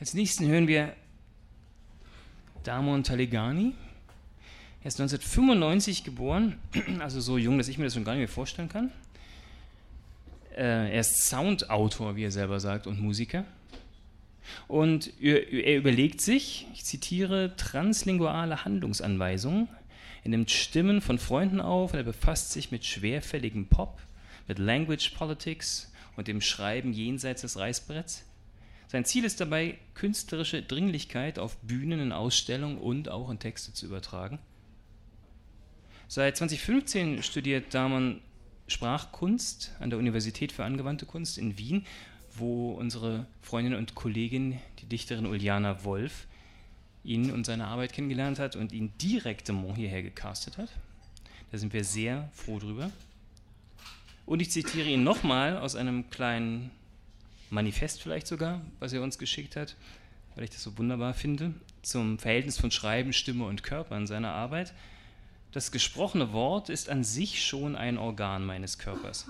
Als nächsten hören wir Damon Talegani. Er ist 1995 geboren, also so jung, dass ich mir das schon gar nicht mehr vorstellen kann. Äh, er ist Soundautor, wie er selber sagt, und Musiker. Und er überlegt sich, ich zitiere, translinguale Handlungsanweisungen. Er nimmt Stimmen von Freunden auf und er befasst sich mit schwerfälligem Pop, mit Language Politics und dem Schreiben jenseits des Reißbretts. Sein Ziel ist dabei, künstlerische Dringlichkeit auf Bühnen, in Ausstellungen und auch in Texte zu übertragen. Seit 2015 studiert Daman Sprachkunst an der Universität für angewandte Kunst in Wien, wo unsere Freundin und Kollegin, die Dichterin Uliana Wolf, ihn und seine Arbeit kennengelernt hat und ihn direkt hierher gecastet hat. Da sind wir sehr froh drüber. Und ich zitiere ihn nochmal aus einem kleinen Manifest vielleicht sogar, was er uns geschickt hat, weil ich das so wunderbar finde, zum Verhältnis von Schreiben, Stimme und Körper in seiner Arbeit. Das gesprochene Wort ist an sich schon ein Organ meines Körpers.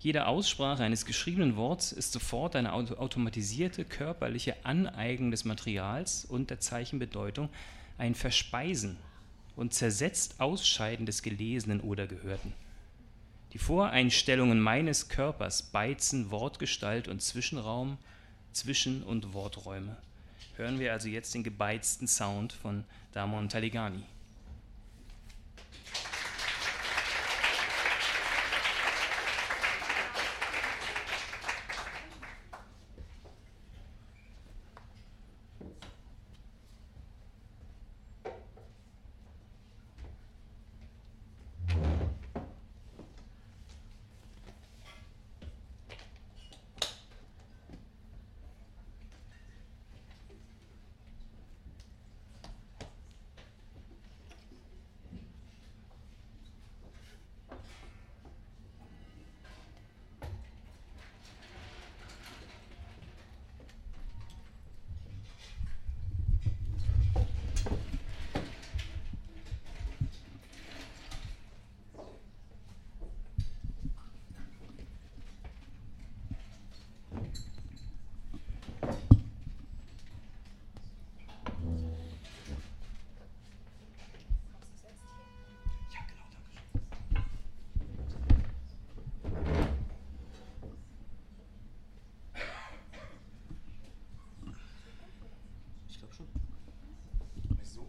Jede Aussprache eines geschriebenen Worts ist sofort eine automatisierte körperliche Aneignung des Materials und der Zeichenbedeutung, ein Verspeisen und zersetzt Ausscheiden des Gelesenen oder Gehörten. Die Voreinstellungen meines Körpers beizen Wortgestalt und Zwischenraum, Zwischen- und Worträume. Hören wir also jetzt den gebeizten Sound von Damon Taligani.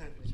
Okay.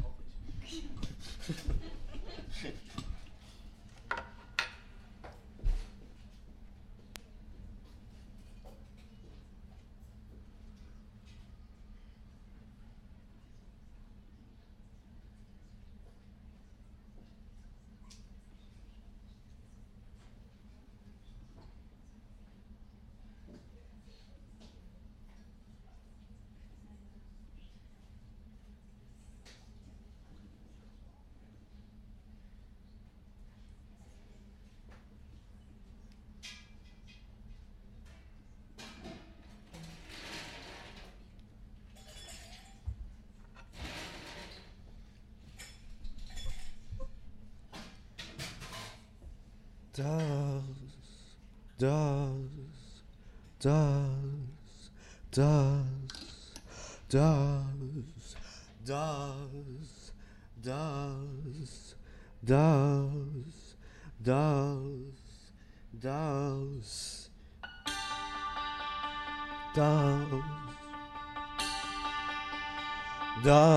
Das, das, das, das, das, das, das, das, das, das, das, das,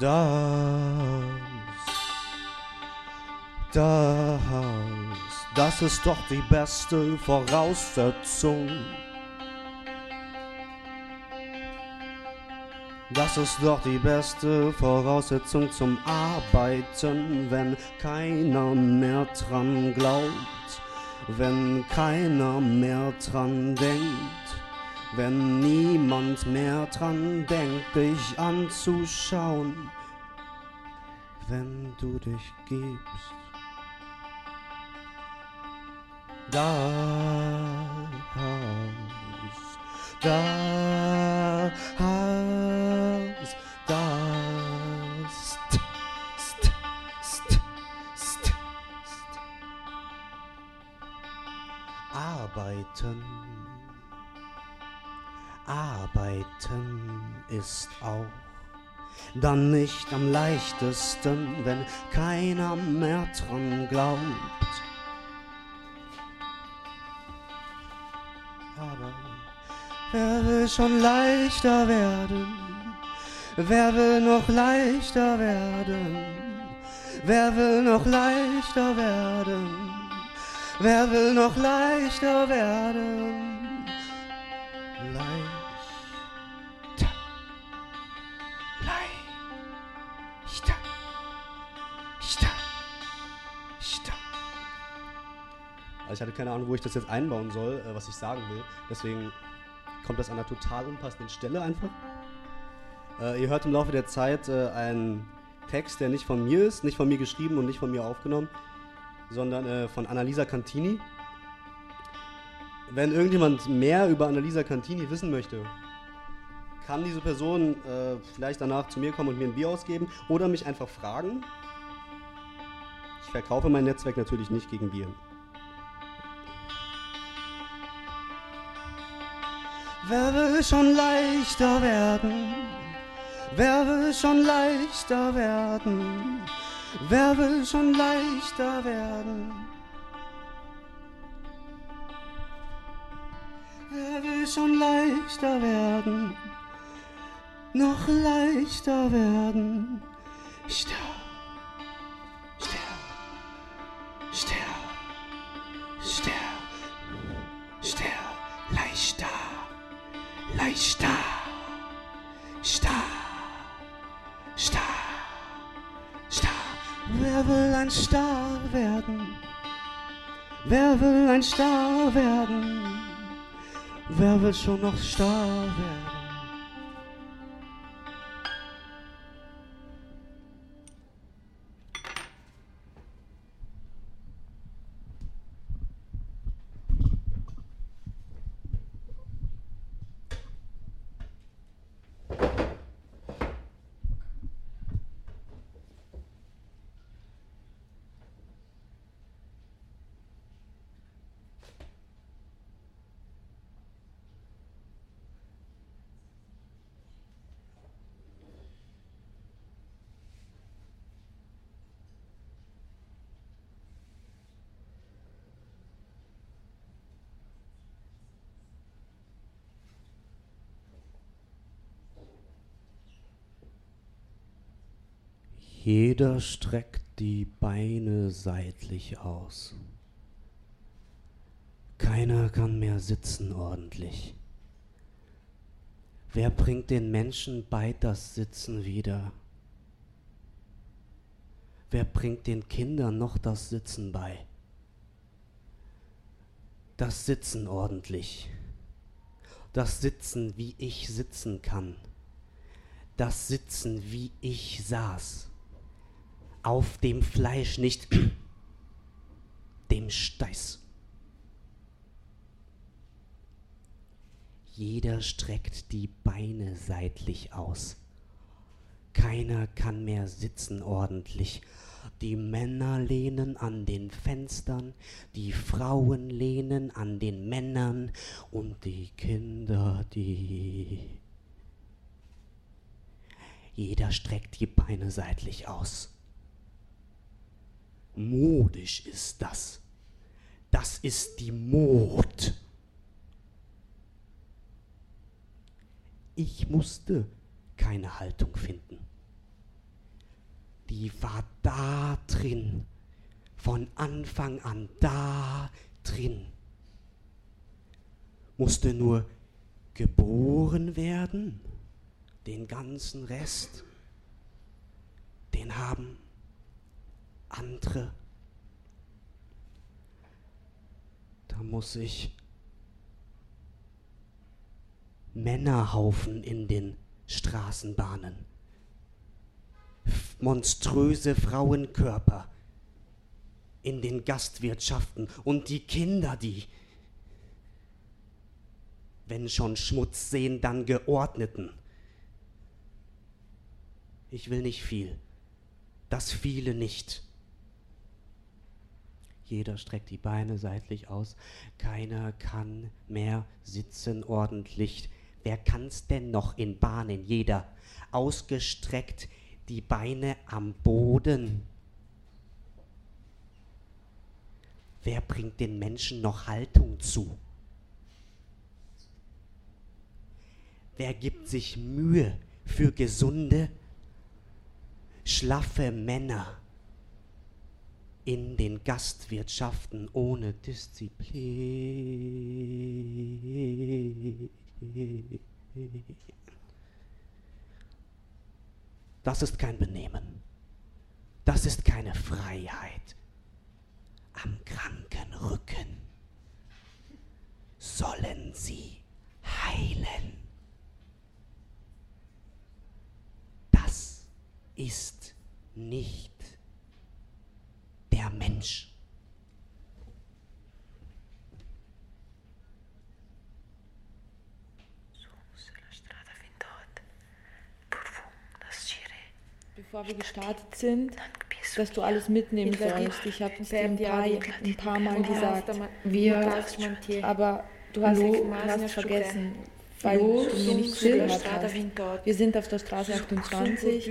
das. Das, das ist doch die beste Voraussetzung. Das ist doch die beste Voraussetzung zum Arbeiten, wenn keiner mehr dran glaubt, wenn keiner mehr dran denkt, wenn niemand mehr dran denkt, dich anzuschauen, wenn du dich gibst. Das, das, das, st, st, st, st, arbeiten. Arbeiten ist auch dann nicht am leichtesten, wenn keiner mehr dran glaubt. Aber wer will schon leichter werden? Wer will noch leichter werden? Wer will noch leichter werden? Wer will noch leichter werden? Also ich hatte keine Ahnung, wo ich das jetzt einbauen soll, äh, was ich sagen will. Deswegen kommt das an einer total unpassenden Stelle einfach. Äh, ihr hört im Laufe der Zeit äh, einen Text, der nicht von mir ist, nicht von mir geschrieben und nicht von mir aufgenommen, sondern äh, von Annalisa Cantini. Wenn irgendjemand mehr über Annalisa Cantini wissen möchte, kann diese Person äh, vielleicht danach zu mir kommen und mir ein Bier ausgeben oder mich einfach fragen. Ich verkaufe mein Netzwerk natürlich nicht gegen Bier. Wer will schon leichter werden? Wer will schon leichter werden? Wer will schon leichter werden? Wer will schon leichter werden? Noch leichter werden? Ster, Wer will ein Star werden? Wer will schon noch Star werden? Jeder streckt die Beine seitlich aus. Keiner kann mehr sitzen ordentlich. Wer bringt den Menschen bei das Sitzen wieder? Wer bringt den Kindern noch das Sitzen bei? Das Sitzen ordentlich. Das Sitzen, wie ich sitzen kann. Das Sitzen, wie ich saß auf dem Fleisch, nicht dem Steiß. Jeder streckt die Beine seitlich aus. Keiner kann mehr sitzen ordentlich. Die Männer lehnen an den Fenstern, die Frauen lehnen an den Männern und die Kinder, die... Jeder streckt die Beine seitlich aus modisch ist das. Das ist die Mod. Ich musste keine Haltung finden. Die war da drin, von Anfang an da drin. Musste nur geboren werden, den ganzen Rest, den haben andere. Da muss ich Männerhaufen in den Straßenbahnen, monströse Frauenkörper in den Gastwirtschaften und die Kinder, die, wenn schon Schmutz sehen, dann geordneten. Ich will nicht viel, das viele nicht. Jeder streckt die Beine seitlich aus. Keiner kann mehr sitzen ordentlich. wer kann's denn noch in Bahnen? Jeder ausgestreckt, die Beine am Boden. Wer bringt den Menschen noch Haltung zu? Wer gibt sich Mühe für gesunde, schlaffe Männer in den Gastwirtschaften ohne Disziplin? Das ist kein Benehmen. Das ist keine Freiheit. Am kranken Rücken sollen sie heilen. Das ist nicht Mensch. bevor wir gestartet sind, dass du alles mitnehmen sollst. Ich habe es dir ein paar, ein paar Mal gesagt. Wir, aber du hast, du hast vergessen, weil du mir nicht zugehört hast. Wir sind auf der Straße 28.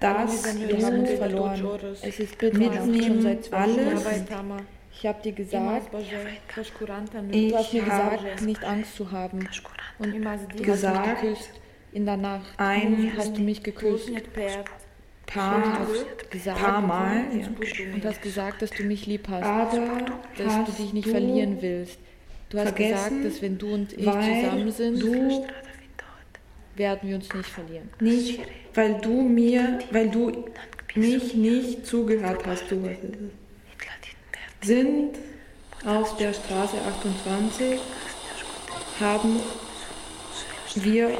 Das, uns verloren. Es ist mitten schon seit zwei Stunden. Ich habe dir gesagt, ich du hast gesagt, nicht Angst zu haben. Und gesagt, in der Nacht ein, hast du mich geküsst paar, gesagt, paar Mal ja. und hast gesagt, dass du mich lieb hast, Aber dass du dich nicht verlieren willst. Du hast gesagt, dass wenn du und ich zusammen sind, werden wir uns nicht verlieren. Nicht, weil du mir, weil du mich nicht zugehört hast, du sind auf der Straße 28, haben wir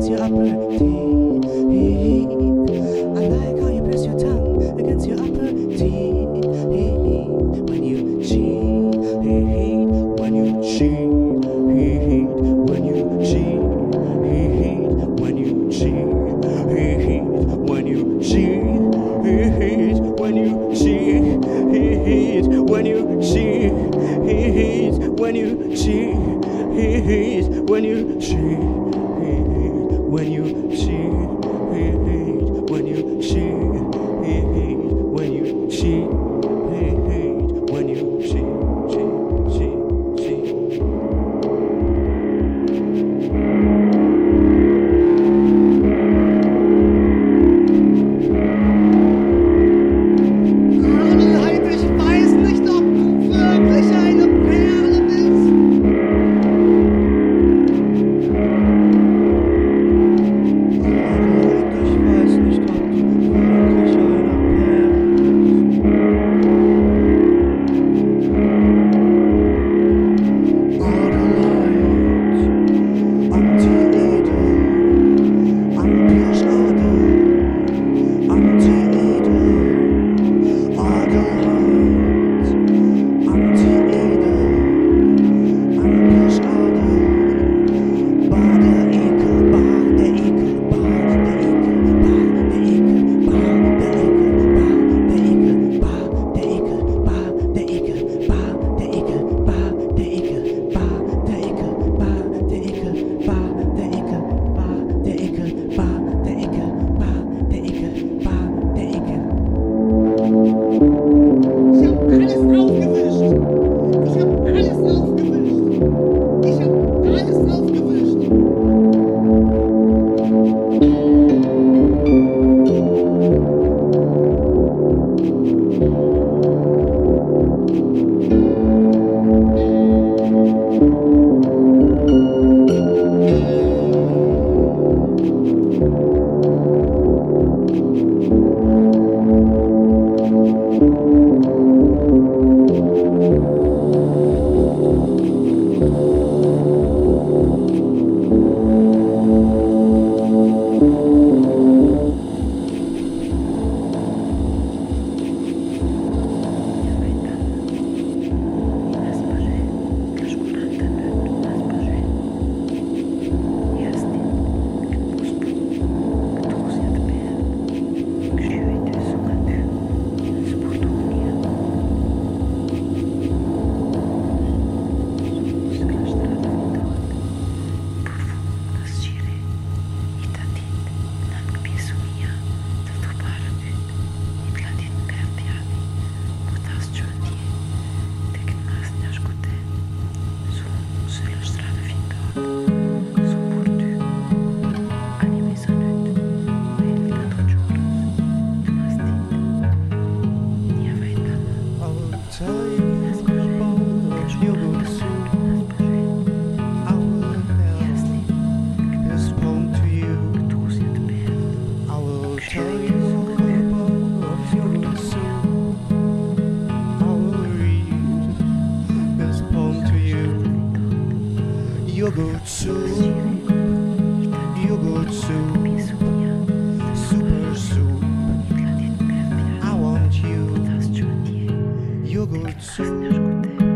tu seras. yogurt soon.